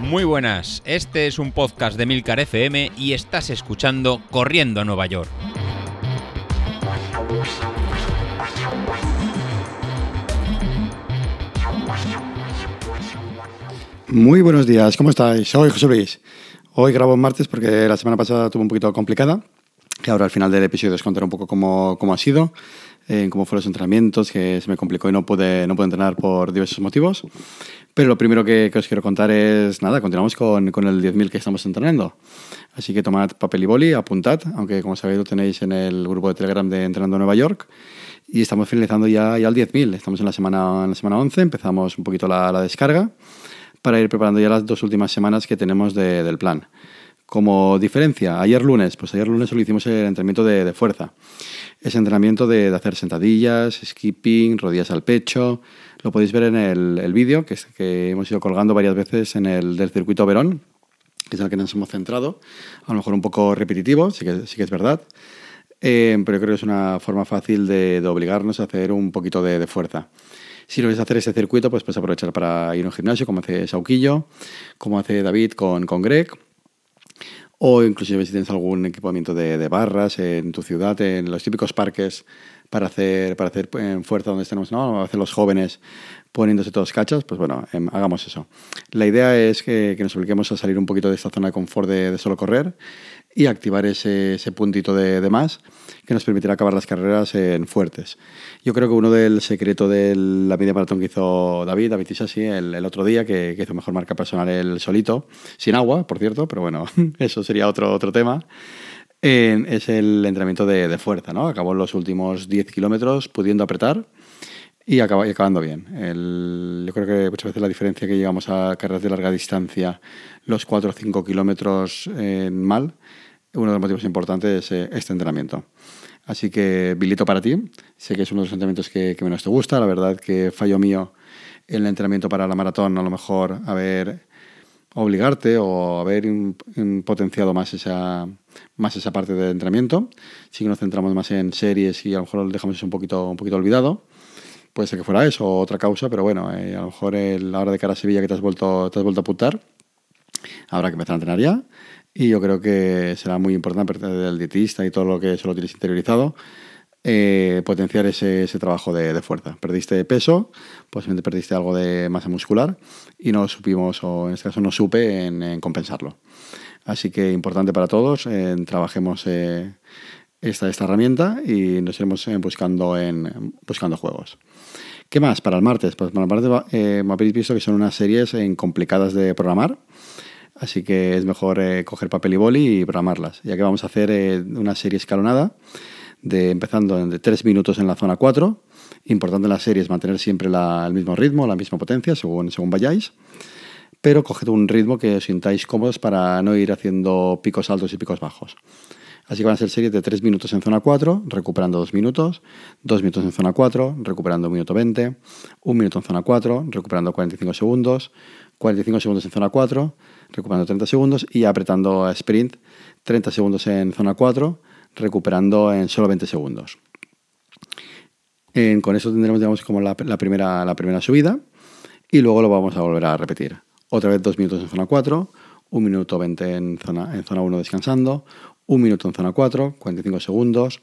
Muy buenas, este es un podcast de Milcar FM y estás escuchando Corriendo a Nueva York. Muy buenos días, ¿cómo estáis? Soy José Luis. Hoy grabo martes porque la semana pasada tuve un poquito complicada. Y ahora al final del episodio os contaré un poco cómo, cómo ha sido, eh, cómo fueron los entrenamientos, que se me complicó y no pude, no pude entrenar por diversos motivos. Pero lo primero que, que os quiero contar es, nada, continuamos con, con el 10.000 que estamos entrenando. Así que tomad papel y boli, apuntad, aunque como sabéis lo tenéis en el grupo de Telegram de Entrenando Nueva York. Y estamos finalizando ya, ya el 10.000. Estamos en la, semana, en la semana 11, empezamos un poquito la, la descarga para ir preparando ya las dos últimas semanas que tenemos de, del plan. Como diferencia, ayer lunes, pues ayer lunes solo hicimos el entrenamiento de, de fuerza. Ese entrenamiento de, de, hacer sentadillas, skipping, rodillas al pecho. Lo podéis ver en el, el vídeo que, que, hemos ido colgando varias veces en el del circuito Verón, que es el que nos hemos centrado. A lo mejor un poco repetitivo, sí que, sí que es verdad. Eh, pero creo que es una forma fácil de, de obligarnos a hacer un poquito de, de fuerza. Si no quieres hacer ese circuito, pues puedes aprovechar para ir a un gimnasio, como hace Sauquillo, como hace David con, con Greg, o inclusive si tienes algún equipamiento de, de, barras en tu ciudad, en los típicos parques para hacer, para hacer en fuerza donde estemos, ¿no? hacer los jóvenes poniéndose todos cachas, pues bueno, eh, hagamos eso. La idea es que, nos obliguemos a salir un poquito de esta zona de confort de solo correr y activar ese, ese puntito de, de, más que nos permitirá acabar las carreras en fuertes. Yo creo que uno del secreto de la media maratón que hizo David, David Isasi, el, el otro día, que, que, hizo mejor marca personal el solito, sin agua, por cierto, pero bueno, eso sería otro, otro tema. Eh, es el entrenamiento de, de, fuerza, ¿no? Acabó los últimos 10 kilómetros pudiendo apretar y, acaba, y acabando bien. El, yo creo que muchas veces la diferencia que llegamos a carreras de larga distancia, los 4 o 5 kilómetros eh, mal, uno de los motivos importantes es este entrenamiento. Así que bilito para ti. Sé que es uno de los entrenamientos que, que menos te gusta. La verdad que fallo mío en el entrenamiento para la maratón, a lo mejor haber obligarte o haber potenciado más esa, más esa parte del entrenamiento. Sí que nos centramos más en series y a lo mejor lo dejamos un poquito, un poquito olvidado. Puede ser que fuera eso o otra causa, pero bueno, eh, a lo mejor el, la hora de cara a Sevilla que te has vuelto, te has vuelto a apuntar, habrá que empezar a entrenar ya. Y yo creo que será muy importante, del dietista y todo lo que solo tienes interiorizado, eh, potenciar ese, ese trabajo de, de, fuerza. Perdiste peso, posiblemente perdiste algo de masa muscular y no supimos, o en este caso no supe, en, en compensarlo. Así que importante para todos, eh, trabajemos eh, esta, esta herramienta y nos iremos eh, buscando, en, buscando juegos. ¿Qué más para el martes? Pues para el martes eh, me habéis visto que son unas series en complicadas de programar. Así que es mejor eh, coger papel y boli y programarlas, ya que vamos a hacer eh, una serie escalonada de empezando de 3 minutos en la zona 4. Importante en la serie es mantener siempre la, el mismo ritmo, la misma potencia, según, según vayáis. Pero coged un ritmo que os sintáis cómodos para no ir haciendo picos altos y picos bajos. Así que van a ser series de 3 minutos en zona 4, recuperando 2 minutos, 2 minutos en zona 4, recuperando 1 minuto 20, 1 minuto en zona 4, recuperando 45 segundos, 45 segundos en zona 4, recuperando 30 segundos y apretando a sprint 30 segundos en zona 4, recuperando en solo 20 segundos. En, con eso tendremos digamos, como la, la, primera, la primera subida y luego lo vamos a volver a repetir. Otra vez 2 minutos en zona 4, 1 minuto 20 en zona, en zona 1 descansando, 1 minuto en zona 4, 45 segundos,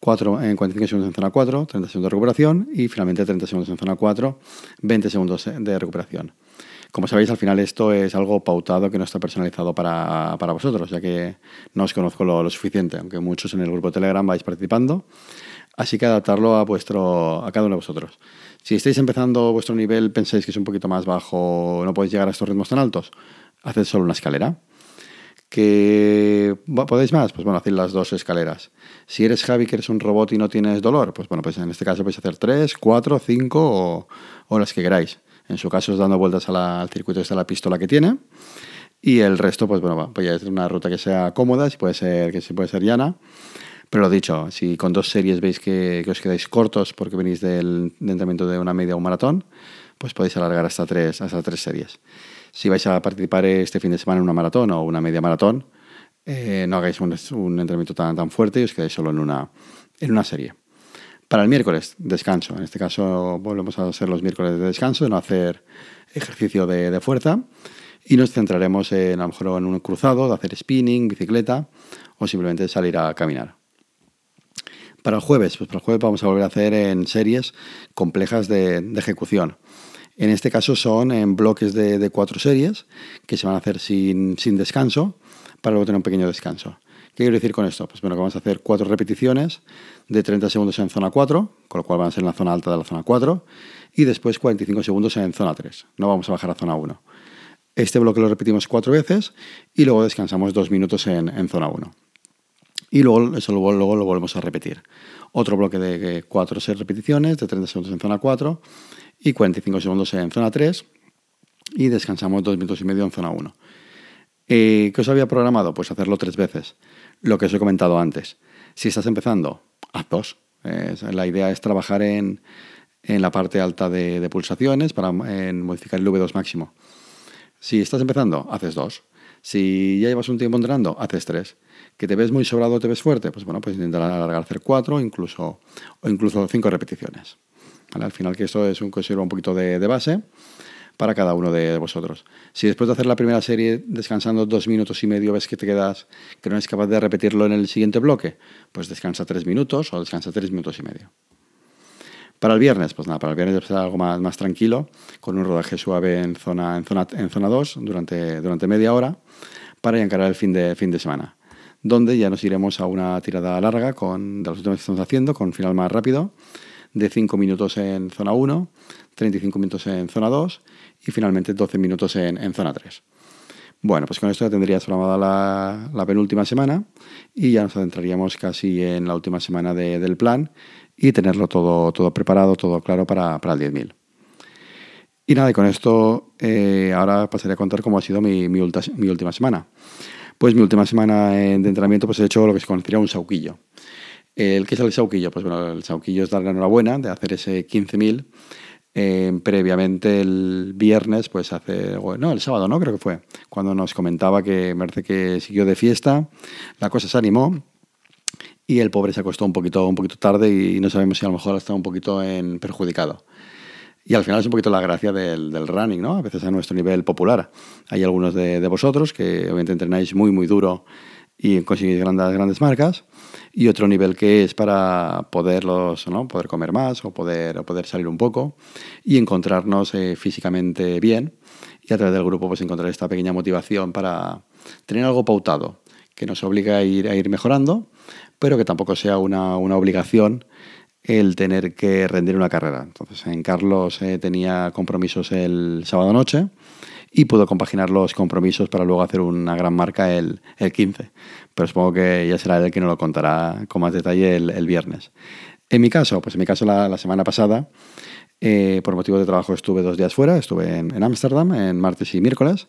4, en 45 segundos en zona 4, 30 segundos de recuperación y finalmente 30 segundos en zona 4, 20 segundos de recuperación. Como sabéis, al final esto es algo pautado que no está personalizado para, para vosotros, ya que no os conozco lo, lo, suficiente, aunque muchos en el grupo Telegram vais participando. Así que adaptarlo a, vuestro, a cada uno de vosotros. Si estáis empezando vuestro nivel, pensáis que es un poquito más bajo, no podéis llegar a estos ritmos tan altos, haced solo una escalera. ¿Que podéis más? Pues bueno, haced las dos escaleras. Si eres Javi, que eres un robot y no tienes dolor, pues bueno, pues en este caso podéis hacer tres, cuatro, cinco o, las que queráis. En su caso es dando vueltas al circuito de la pistola que tiene. Y el resto, pues bueno, pues ya es una ruta que sea cómoda, si puede ser, que si puede ser llana. Pero lo dicho, si con dos series veis que, os quedáis cortos porque venís del entrenamiento de una media o un maratón, pues podéis alargar hasta tres, hasta tres series. Si vais a participar este fin de semana en una maratón o una media maratón, eh, no hagáis un, entrenamiento tan, tan fuerte y os quedáis solo en una, en una serie. Para el miércoles, descanso. En este caso volvemos a hacer los miércoles de descanso, de no hacer ejercicio de, fuerza. Y nos centraremos en, a lo mejor en un cruzado, de hacer spinning, bicicleta o simplemente salir a caminar. Para el jueves, pues para el jueves vamos a volver a hacer en series complejas de, ejecución. En este caso son en bloques de, cuatro series que se van a hacer sin, sin descanso para luego tener un pequeño descanso. ¿Qué quiero decir con esto? Pues bueno, vamos a hacer cuatro repeticiones de 30 segundos en zona 4, con lo cual van a ser en la zona alta de la zona 4, y después 45 segundos en zona 3. No vamos a bajar a zona 1. Este bloque lo repetimos cuatro veces y luego descansamos dos minutos en, zona 1. Y luego eso luego, luego, lo volvemos a repetir. Otro bloque de 4 6 repeticiones de 30 segundos en zona 4 y 45 segundos en zona 3 y descansamos dos minutos y medio en zona 1. Eh, ¿Qué os había programado? Pues hacerlo tres veces lo que os he comentado antes. Si estás empezando, haz dos. la idea es trabajar en, la parte alta de, pulsaciones para modificar el V2 máximo. Si estás empezando, haces dos. Si ya llevas un tiempo entrenando, haces tres. ¿Que te ves muy sobrado te ves fuerte? Pues bueno, pues intentar alargar, hacer cuatro incluso, o incluso cinco repeticiones. Al final que esto es un, considero un poquito de base para cada uno de vosotros. Si después de hacer la primera serie descansando dos minutos y medio ves que te quedas, que no eres capaz de repetirlo en el siguiente bloque, pues descansa tres minutos o descansa tres minutos y medio. Para el viernes, pues nada, para el viernes debe ser algo más, más tranquilo, con un rodaje suave en zona, en zona, en zona 2 durante, durante media hora, para encarar el fin de, fin de semana, donde ya nos iremos a una tirada larga con, de los últimos que estamos haciendo, con final más rápido, de 5 minutos en zona 1, 35 minutos en zona 2 y finalmente 12 minutos en, zona 3. Bueno, pues con esto ya tendrías programada la, penúltima semana y ya nos adentraríamos casi en la última semana del plan y tenerlo todo, todo preparado, todo claro para, para el 10.000. Y nada, y con esto eh, ahora pasaré a contar cómo ha sido mi, mi, última semana. Pues mi última semana de entrenamiento pues he hecho lo que se conocería un sauquillo. ¿El qué es el sauquillo? Pues bueno, el sauquillo es dar la enhorabuena de hacer ese 15.000 eh, previamente el viernes, pues hace, no, el sábado, ¿no? Creo que fue, cuando nos comentaba que parece que siguió de fiesta, la cosa se animó y el pobre se acostó un poquito, un poquito tarde y no sabemos si a lo mejor está un poquito en perjudicado. Y al final es un poquito la gracia del, del, running, ¿no? A veces a nuestro nivel popular. Hay algunos de, de vosotros que obviamente entrenáis muy, muy duro y conseguir grandes, grandes marcas y otro nivel que es para poderlos, ¿no? poder comer más o poder, poder salir un poco y encontrarnos eh, físicamente bien y a través del grupo pues encontrar esta pequeña motivación para tener algo pautado que nos obliga a ir, a ir mejorando pero que tampoco sea una, una obligación el tener que rendir una carrera. Entonces en Carlos eh, tenía compromisos el sábado noche y pudo compaginar los compromisos para luego hacer una gran marca el, el 15. Pero supongo que ya será él el que nos lo contará con más detalle el, viernes. En mi caso, pues en mi caso la, semana pasada, eh, por motivo de trabajo estuve dos días fuera, estuve en Ámsterdam en, martes y miércoles,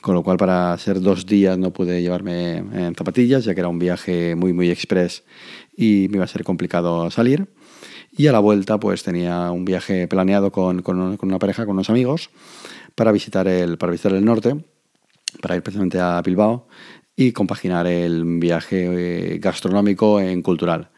con lo cual para ser dos días no pude llevarme en zapatillas, ya que era un viaje muy, muy express y me iba a ser complicado salir. Y a la vuelta pues tenía un viaje planeado con, con, con una pareja, con unos amigos, para visitar el, para visitar el norte, para ir precisamente a Bilbao y compaginar el viaje eh, gastronómico en cultural.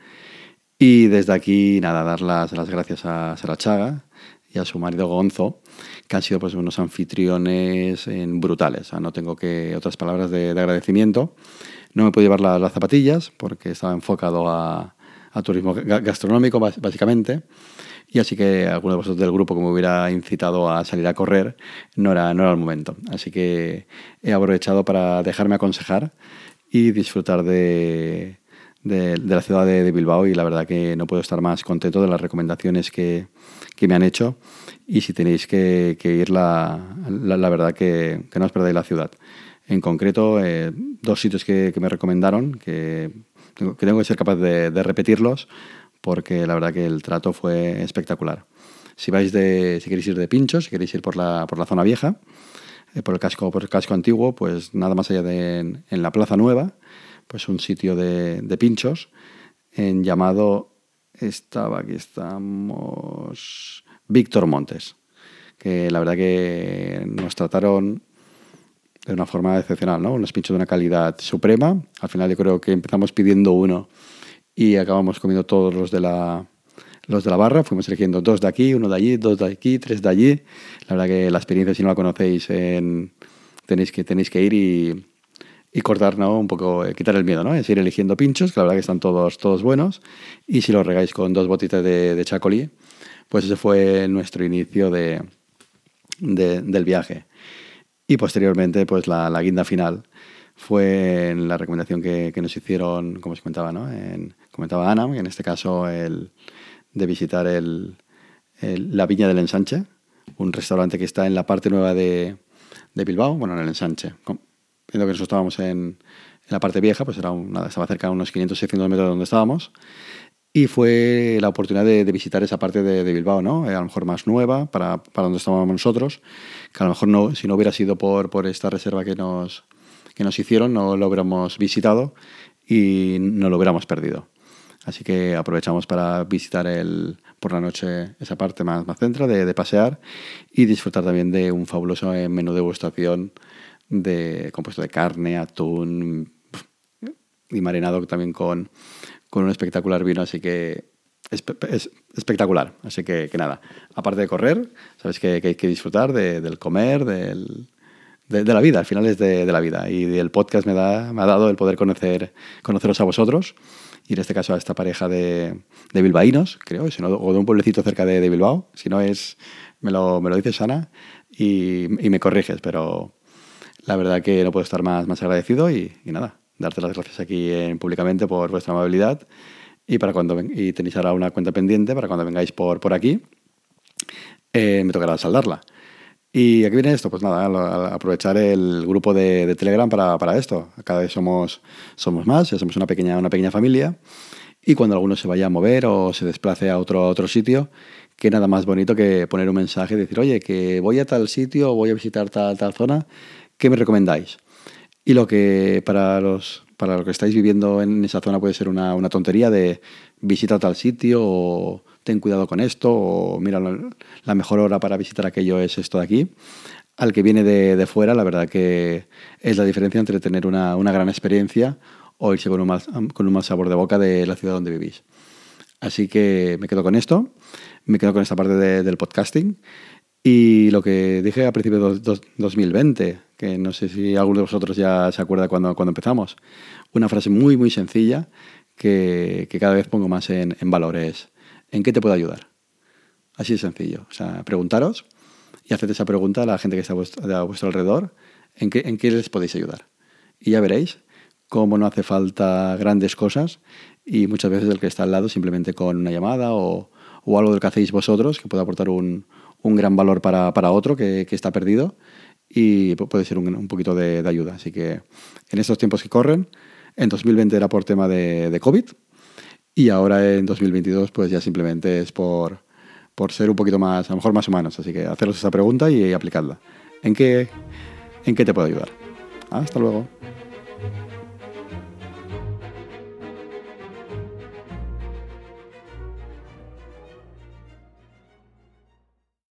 Y desde aquí, nada, dar las, las gracias a Sara Chaga y a su marido Gonzo, que han sido pues, unos anfitriones en brutales. no tengo que otras palabras de, agradecimiento. No me puedo llevar las zapatillas porque estaba enfocado a turismo gastronómico, básicamente. Y así que alguno de vosotros del grupo que me hubiera incitado a salir a correr no era, no era el momento. Así que he aprovechado para dejarme aconsejar y disfrutar de, de, la ciudad de, Bilbao y la verdad que no puedo estar más contento de las recomendaciones que, que me han hecho y si tenéis que, que ir, la, la, verdad que, que, no os perdáis la ciudad. En concreto, eh, dos sitios que, me recomendaron, que tengo que ser capaz de, de repetirlos, porque la verdad que el trato fue espectacular. Si vais de, si queréis ir de pinchos, si queréis ir por la, por la zona vieja, eh, por el casco, por el casco antiguo, pues nada más allá de en, la Plaza Nueva, pues un sitio de, de pinchos en llamado estaba aquí estamos Víctor Montes, que la verdad que nos trataron de una forma excepcional, ¿no? Unos pinchos de una calidad suprema. Al final yo creo que empezamos pidiendo uno y acabamos comiendo todos los de la, los de la barra, fuimos eligiendo dos de aquí, uno de allí, dos de aquí, tres de allí. La verdad que la experiencia, si no la conocéis, tenéis, que, tenéis que ir y, y cortar, ¿no? Un poco, eh, quitar el miedo, ¿no? Es ir eligiendo pinchos, que la verdad que están todos, todos buenos. Y si los regáis con dos botitas de, chacolí, pues ese fue nuestro inicio de, del viaje. Y posteriormente, pues la, guinda final fue la recomendación que, que, nos hicieron, como se comentaba, ¿no? En, comentaba Ana, en este caso el, de visitar el, la Viña del Ensanche, un restaurante que está en la parte nueva de, de Bilbao, bueno, en el Ensanche viendo que nosotros estábamos en, la parte vieja, pues era una, estaba cerca de unos 500-600 metros de donde estábamos. Y fue la oportunidad de, de visitar esa parte de, de, Bilbao, ¿no? Eh, a lo mejor más nueva para, para donde estábamos nosotros, que a lo mejor no, si no hubiera sido por, por esta reserva que nos, que nos hicieron, no lo hubiéramos visitado y no lo hubiéramos perdido. Así que aprovechamos para visitar el, por la noche esa parte más, más centra de, pasear y disfrutar también de un fabuloso eh, menú de degustación de, compuesto de carne, atún y marinado también con, con un espectacular vino, así que es, es espectacular. Así que, que, nada, aparte de correr, sabes que, que hay que disfrutar de, del comer, del, de, la vida, al final es de, la vida. Y el podcast me, ha dado el poder conocer, conoceros a vosotros y en este caso a esta pareja de, bilbaínos, creo, si no, o de un pueblecito cerca de, Bilbao. Si no es, me lo, me lo dices Ana y, me corriges, pero la verdad que no puedo estar más, más agradecido y, nada, darte las gracias aquí en, públicamente por vuestra amabilidad y, para cuando y tenéis ahora una cuenta pendiente para cuando vengáis por, por aquí, eh, me tocará saldarla. ¿Y aquí viene esto? Pues nada, aprovechar el grupo de, de Telegram para, para, esto. Cada vez somos, somos más, ya somos una pequeña, una pequeña familia. Y cuando alguno se vaya a mover o se desplace a otro, a otro sitio, que nada más bonito que poner un mensaje y decir, oye, que voy a tal sitio voy a visitar tal, tal zona ¿qué me recomendáis? Y lo que para los para lo que estáis viviendo en esa zona puede ser una, una tontería de visita tal sitio o ten cuidado con esto o mira, la mejor hora para visitar aquello es esto de aquí. Al que viene de, fuera, la verdad que es la diferencia entre tener una, una gran experiencia o irse con un, mal, con un mal sabor de boca de la ciudad donde vivís. Así que me quedo con esto, me quedo con esta parte de, del podcasting y lo que dije a principios de 2020, que no sé si alguno de vosotros ya se acuerda cuando, cuando empezamos, una frase muy, muy sencilla que, cada vez pongo más en valores. ¿En qué te puedo ayudar? Así de sencillo. O sea, preguntaros y haced esa pregunta a la gente que está a vuestro, alrededor, ¿en qué, ¿en qué les podéis ayudar? Y ya veréis cómo no hace falta grandes cosas y muchas veces el que está al lado simplemente con una llamada o, o algo del que hacéis vosotros que puede aportar un, un gran valor para, para otro que, que, está perdido y puede ser un, un poquito de, de, ayuda. Así que en estos tiempos que corren, en 2020 era por tema de, de, COVID y ahora en 2022 pues ya simplemente es por, por ser un poquito más, a lo mejor más humanos. Así que haceros esa pregunta y, aplicadla. ¿En qué, ¿En qué te puedo ayudar? Hasta luego.